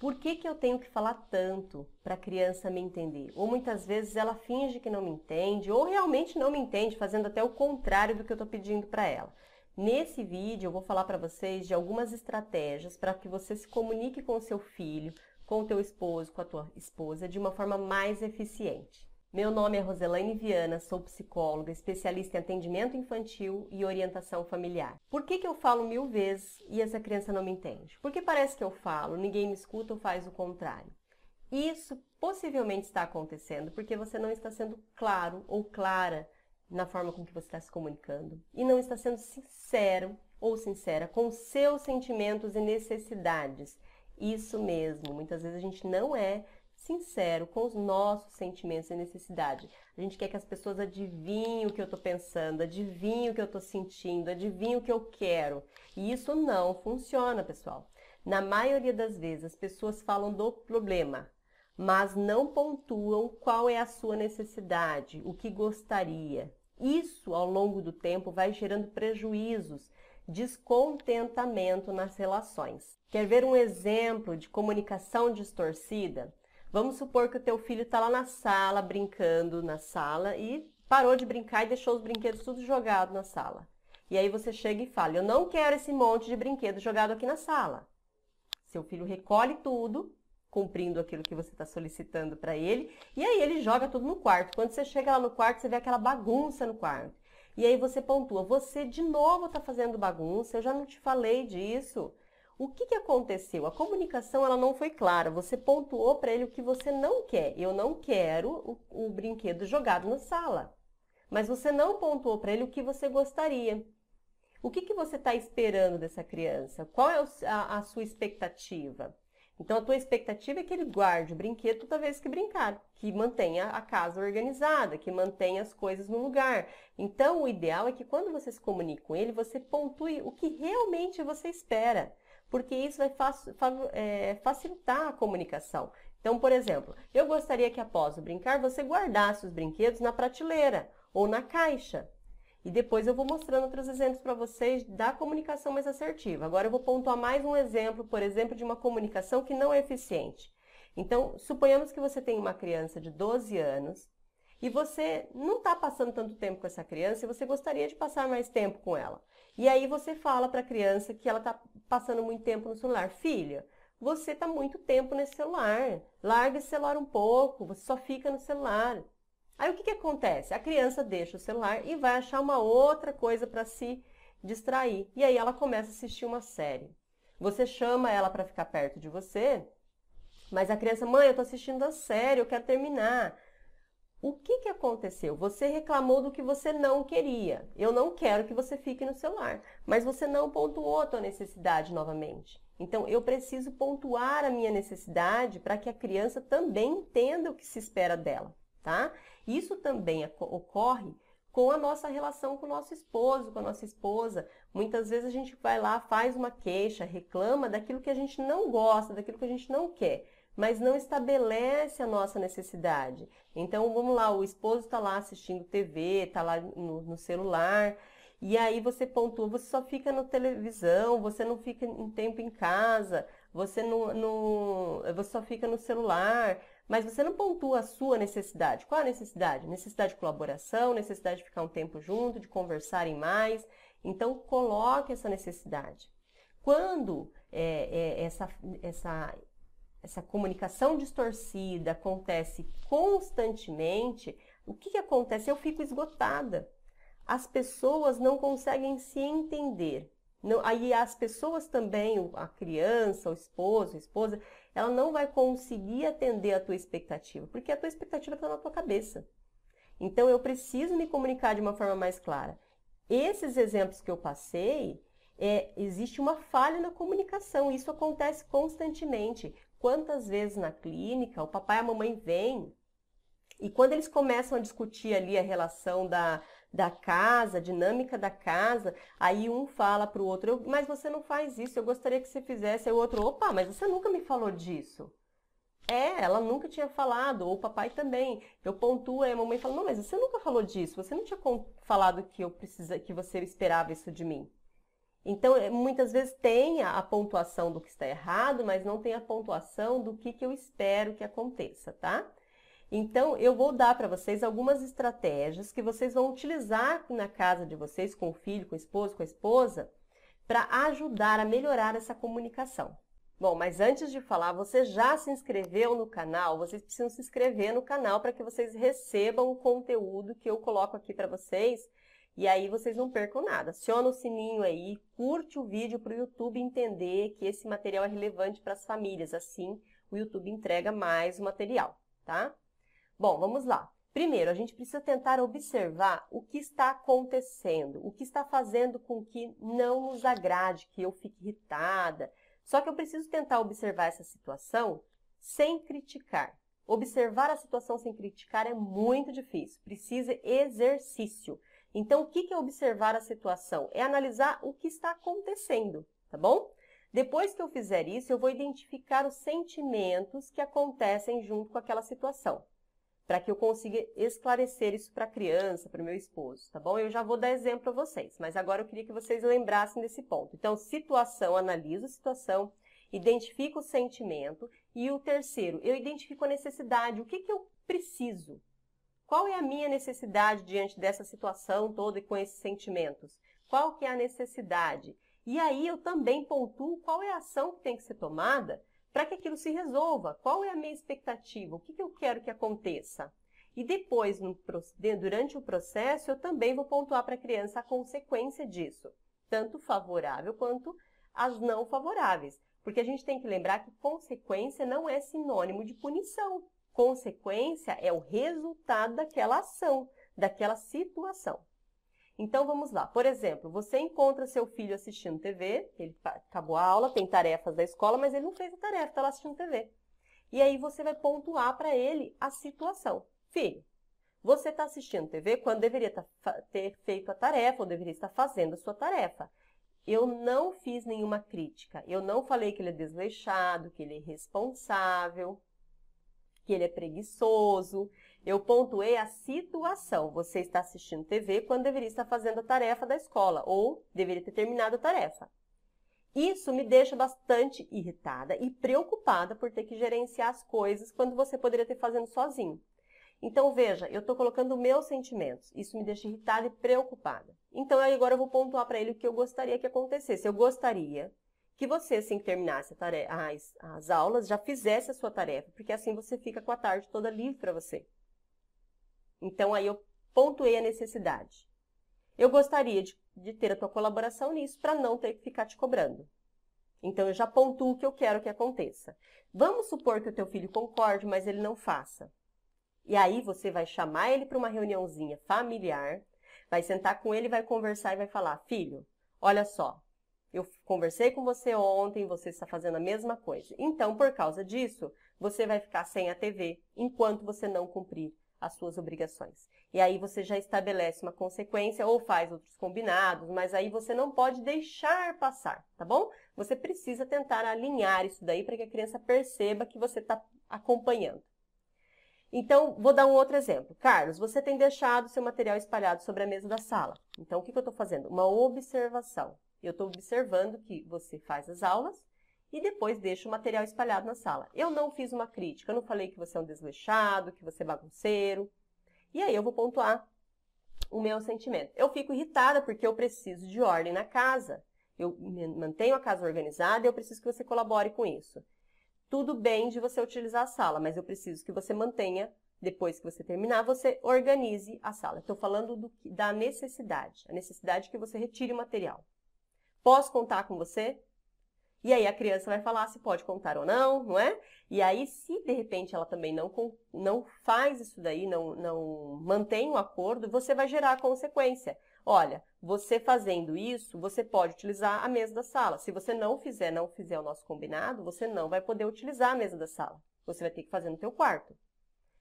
Por que, que eu tenho que falar tanto para a criança me entender? Ou muitas vezes ela finge que não me entende, ou realmente não me entende, fazendo até o contrário do que eu estou pedindo para ela. Nesse vídeo eu vou falar para vocês de algumas estratégias para que você se comunique com o seu filho, com o teu esposo, com a tua esposa de uma forma mais eficiente. Meu nome é Roselaine Viana, sou psicóloga, especialista em atendimento infantil e orientação familiar. Por que, que eu falo mil vezes e essa criança não me entende? Porque parece que eu falo, ninguém me escuta ou faz o contrário. Isso possivelmente está acontecendo porque você não está sendo claro ou clara na forma com que você está se comunicando e não está sendo sincero ou sincera com seus sentimentos e necessidades. Isso mesmo, muitas vezes a gente não é sincero com os nossos sentimentos e necessidades. A gente quer que as pessoas adivinhem o que eu estou pensando, adivinhem o que eu estou sentindo, adivinhem o que eu quero. E isso não funciona, pessoal. Na maioria das vezes, as pessoas falam do problema, mas não pontuam qual é a sua necessidade, o que gostaria. Isso, ao longo do tempo, vai gerando prejuízos, descontentamento nas relações. Quer ver um exemplo de comunicação distorcida? Vamos supor que o teu filho está lá na sala, brincando na sala e parou de brincar e deixou os brinquedos tudo jogado na sala. E aí você chega e fala: Eu não quero esse monte de brinquedo jogado aqui na sala. Seu filho recolhe tudo, cumprindo aquilo que você está solicitando para ele, e aí ele joga tudo no quarto. Quando você chega lá no quarto, você vê aquela bagunça no quarto. E aí você pontua: Você de novo está fazendo bagunça, eu já não te falei disso. O que, que aconteceu? A comunicação ela não foi clara. Você pontuou para ele o que você não quer. Eu não quero o, o brinquedo jogado na sala. Mas você não pontuou para ele o que você gostaria. O que, que você está esperando dessa criança? Qual é a, a sua expectativa? Então, a tua expectativa é que ele guarde o brinquedo toda vez que brincar, que mantenha a casa organizada, que mantenha as coisas no lugar. Então, o ideal é que quando você se comunique com ele, você pontue o que realmente você espera porque isso vai é, facilitar a comunicação. Então, por exemplo, eu gostaria que após o brincar você guardasse os brinquedos na prateleira ou na caixa. E depois eu vou mostrando outros exemplos para vocês da comunicação mais assertiva. Agora eu vou pontuar mais um exemplo, por exemplo, de uma comunicação que não é eficiente. Então, suponhamos que você tem uma criança de 12 anos e você não está passando tanto tempo com essa criança e você gostaria de passar mais tempo com ela. E aí você fala para a criança que ela está passando muito tempo no celular. Filha, você está muito tempo nesse celular. Larga esse celular um pouco, você só fica no celular. Aí o que, que acontece? A criança deixa o celular e vai achar uma outra coisa para se distrair. E aí ela começa a assistir uma série. Você chama ela para ficar perto de você, mas a criança, mãe, eu estou assistindo a série, eu quero terminar. O que, que aconteceu? Você reclamou do que você não queria. Eu não quero que você fique no celular, mas você não pontuou a tua necessidade novamente. Então, eu preciso pontuar a minha necessidade para que a criança também entenda o que se espera dela, tá? Isso também ocorre com a nossa relação com o nosso esposo, com a nossa esposa. Muitas vezes a gente vai lá, faz uma queixa, reclama daquilo que a gente não gosta, daquilo que a gente não quer mas não estabelece a nossa necessidade. Então, vamos lá, o esposo está lá assistindo TV, está lá no, no, celular, e aí você pontua, você só fica na televisão, você não fica em tempo em casa, você, não, não, você só fica no celular, mas você não pontua a sua necessidade. Qual a necessidade? Necessidade de colaboração, necessidade de ficar um tempo junto, de conversarem mais. Então, coloque essa necessidade. Quando é, é, essa, essa essa comunicação distorcida acontece constantemente, o que, que acontece? Eu fico esgotada. As pessoas não conseguem se entender. Não, aí as pessoas também, a criança, o esposo, a esposa, ela não vai conseguir atender a tua expectativa, porque a tua expectativa está na tua cabeça. Então eu preciso me comunicar de uma forma mais clara. Esses exemplos que eu passei, é, existe uma falha na comunicação, isso acontece constantemente. Quantas vezes na clínica o papai e a mamãe vêm e quando eles começam a discutir ali a relação da, da casa, a dinâmica da casa, aí um fala para o outro, mas você não faz isso, eu gostaria que você fizesse. Aí o outro, opa, mas você nunca me falou disso. É, ela nunca tinha falado, ou o papai também. Eu pontuo, aí a mamãe fala, não, mas você nunca falou disso, você não tinha falado que eu precisa, que você esperava isso de mim. Então, é, muitas vezes tem a pontuação do que está errado, mas não tem a pontuação do que, que eu espero que aconteça, tá? Então, eu vou dar para vocês algumas estratégias que vocês vão utilizar na casa de vocês, com o filho, com o esposo, com a esposa, para ajudar a melhorar essa comunicação. Bom, mas antes de falar, você já se inscreveu no canal? Vocês precisam se inscrever no canal para que vocês recebam o conteúdo que eu coloco aqui para vocês e aí vocês não percam nada. Aciona o sininho aí, curte o vídeo para o YouTube entender que esse material é relevante para as famílias. Assim, o YouTube entrega mais o material, tá? Bom, vamos lá. Primeiro, a gente precisa tentar observar o que está acontecendo, o que está fazendo com que não nos agrade, que eu fique irritada. Só que eu preciso tentar observar essa situação sem criticar. Observar a situação sem criticar é muito difícil, precisa exercício. Então, o que é observar a situação? É analisar o que está acontecendo, tá bom? Depois que eu fizer isso, eu vou identificar os sentimentos que acontecem junto com aquela situação, para que eu consiga esclarecer isso para a criança, para o meu esposo, tá bom? Eu já vou dar exemplo para vocês, mas agora eu queria que vocês lembrassem desse ponto. Então, situação, analiso a situação, identifico o sentimento e o terceiro, eu identifico a necessidade, o que, que eu preciso, qual é a minha necessidade diante dessa situação toda e com esses sentimentos? Qual que é a necessidade? E aí eu também pontuo qual é a ação que tem que ser tomada para que aquilo se resolva. Qual é a minha expectativa? O que, que eu quero que aconteça? E depois, no, durante o processo, eu também vou pontuar para a criança a consequência disso, tanto favorável quanto as não favoráveis. Porque a gente tem que lembrar que consequência não é sinônimo de punição. Consequência é o resultado daquela ação, daquela situação. Então vamos lá. Por exemplo, você encontra seu filho assistindo TV, ele acabou a aula, tem tarefas da escola, mas ele não fez a tarefa, está lá assistindo TV. E aí você vai pontuar para ele a situação. Filho, você está assistindo TV quando deveria tá ter feito a tarefa ou deveria estar fazendo a sua tarefa. Eu não fiz nenhuma crítica. Eu não falei que ele é desleixado, que ele é irresponsável que ele é preguiçoso. Eu pontuei a situação. Você está assistindo TV quando deveria estar fazendo a tarefa da escola ou deveria ter terminado a tarefa. Isso me deixa bastante irritada e preocupada por ter que gerenciar as coisas quando você poderia ter fazendo sozinho. Então, veja, eu estou colocando meus sentimentos. Isso me deixa irritada e preocupada. Então, agora eu vou pontuar para ele o que eu gostaria que acontecesse. Eu gostaria que você, assim que terminasse as, as aulas, já fizesse a sua tarefa, porque assim você fica com a tarde toda livre para você. Então, aí eu pontuei a necessidade. Eu gostaria de, de ter a tua colaboração nisso para não ter que ficar te cobrando. Então, eu já pontuo o que eu quero que aconteça. Vamos supor que o teu filho concorde, mas ele não faça. E aí você vai chamar ele para uma reuniãozinha familiar, vai sentar com ele, vai conversar e vai falar: "Filho, olha só, eu conversei com você ontem, você está fazendo a mesma coisa. Então, por causa disso, você vai ficar sem a TV enquanto você não cumprir as suas obrigações. E aí você já estabelece uma consequência ou faz outros combinados, mas aí você não pode deixar passar, tá bom? Você precisa tentar alinhar isso daí para que a criança perceba que você está acompanhando. Então, vou dar um outro exemplo. Carlos, você tem deixado seu material espalhado sobre a mesa da sala. Então, o que, que eu estou fazendo? Uma observação. Eu estou observando que você faz as aulas e depois deixa o material espalhado na sala. Eu não fiz uma crítica, eu não falei que você é um desleixado, que você é bagunceiro. E aí eu vou pontuar o meu sentimento. Eu fico irritada porque eu preciso de ordem na casa. Eu mantenho a casa organizada e eu preciso que você colabore com isso. Tudo bem de você utilizar a sala, mas eu preciso que você mantenha, depois que você terminar, você organize a sala. Estou falando do, da necessidade, a necessidade que você retire o material. Posso contar com você? E aí a criança vai falar se pode contar ou não, não é? E aí, se de repente ela também não, não faz isso daí, não, não mantém o acordo, você vai gerar a consequência. Olha, você fazendo isso, você pode utilizar a mesa da sala. Se você não fizer, não fizer o nosso combinado, você não vai poder utilizar a mesa da sala. Você vai ter que fazer no teu quarto.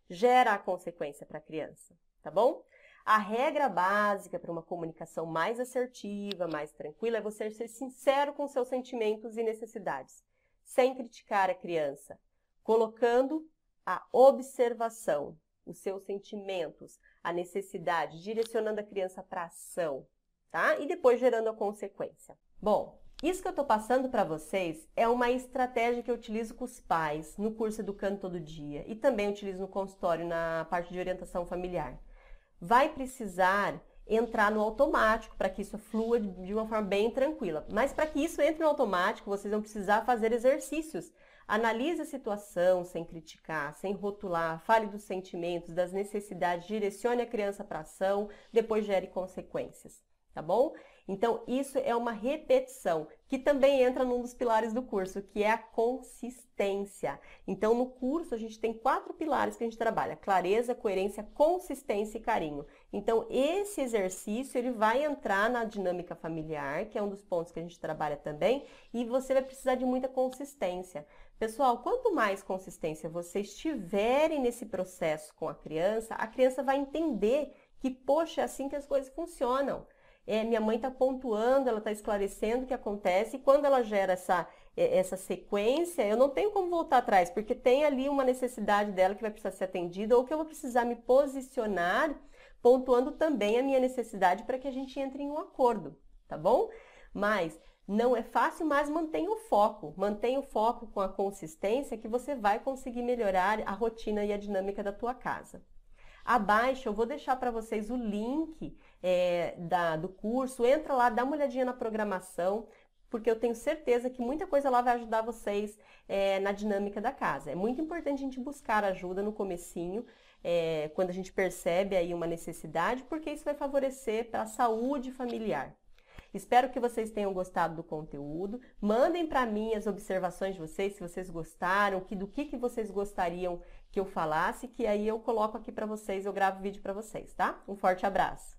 Gera a consequência para a criança, tá bom? A regra básica para uma comunicação mais assertiva, mais tranquila, é você ser sincero com seus sentimentos e necessidades, sem criticar a criança, colocando a observação, os seus sentimentos, a necessidade, direcionando a criança para ação, tá? E depois gerando a consequência. Bom, isso que eu estou passando para vocês é uma estratégia que eu utilizo com os pais no curso Educando Todo Dia e também utilizo no consultório na parte de orientação familiar. Vai precisar entrar no automático para que isso flua de uma forma bem tranquila. Mas para que isso entre no automático, vocês vão precisar fazer exercícios. Analise a situação sem criticar, sem rotular, fale dos sentimentos, das necessidades, direcione a criança para ação, depois gere consequências, tá bom? Então, isso é uma repetição, que também entra num dos pilares do curso, que é a consistência. Então, no curso, a gente tem quatro pilares que a gente trabalha: clareza, coerência, consistência e carinho. Então, esse exercício, ele vai entrar na dinâmica familiar, que é um dos pontos que a gente trabalha também, e você vai precisar de muita consistência. Pessoal, quanto mais consistência vocês tiverem nesse processo com a criança, a criança vai entender que, poxa, é assim que as coisas funcionam é, minha mãe está pontuando, ela está esclarecendo o que acontece, e quando ela gera essa, é, essa sequência, eu não tenho como voltar atrás, porque tem ali uma necessidade dela que vai precisar ser atendida, ou que eu vou precisar me posicionar, pontuando também a minha necessidade para que a gente entre em um acordo, tá bom? Mas não é fácil, mas mantenha o foco. Mantenha o foco com a consistência que você vai conseguir melhorar a rotina e a dinâmica da tua casa. Abaixo eu vou deixar para vocês o link é, da, do curso. Entra lá, dá uma olhadinha na programação, porque eu tenho certeza que muita coisa lá vai ajudar vocês é, na dinâmica da casa. É muito importante a gente buscar ajuda no comecinho, é, quando a gente percebe aí uma necessidade, porque isso vai favorecer para a saúde familiar. Espero que vocês tenham gostado do conteúdo. Mandem para mim as observações de vocês, se vocês gostaram, que, do que, que vocês gostariam que eu falasse, que aí eu coloco aqui para vocês, eu gravo vídeo para vocês, tá? Um forte abraço!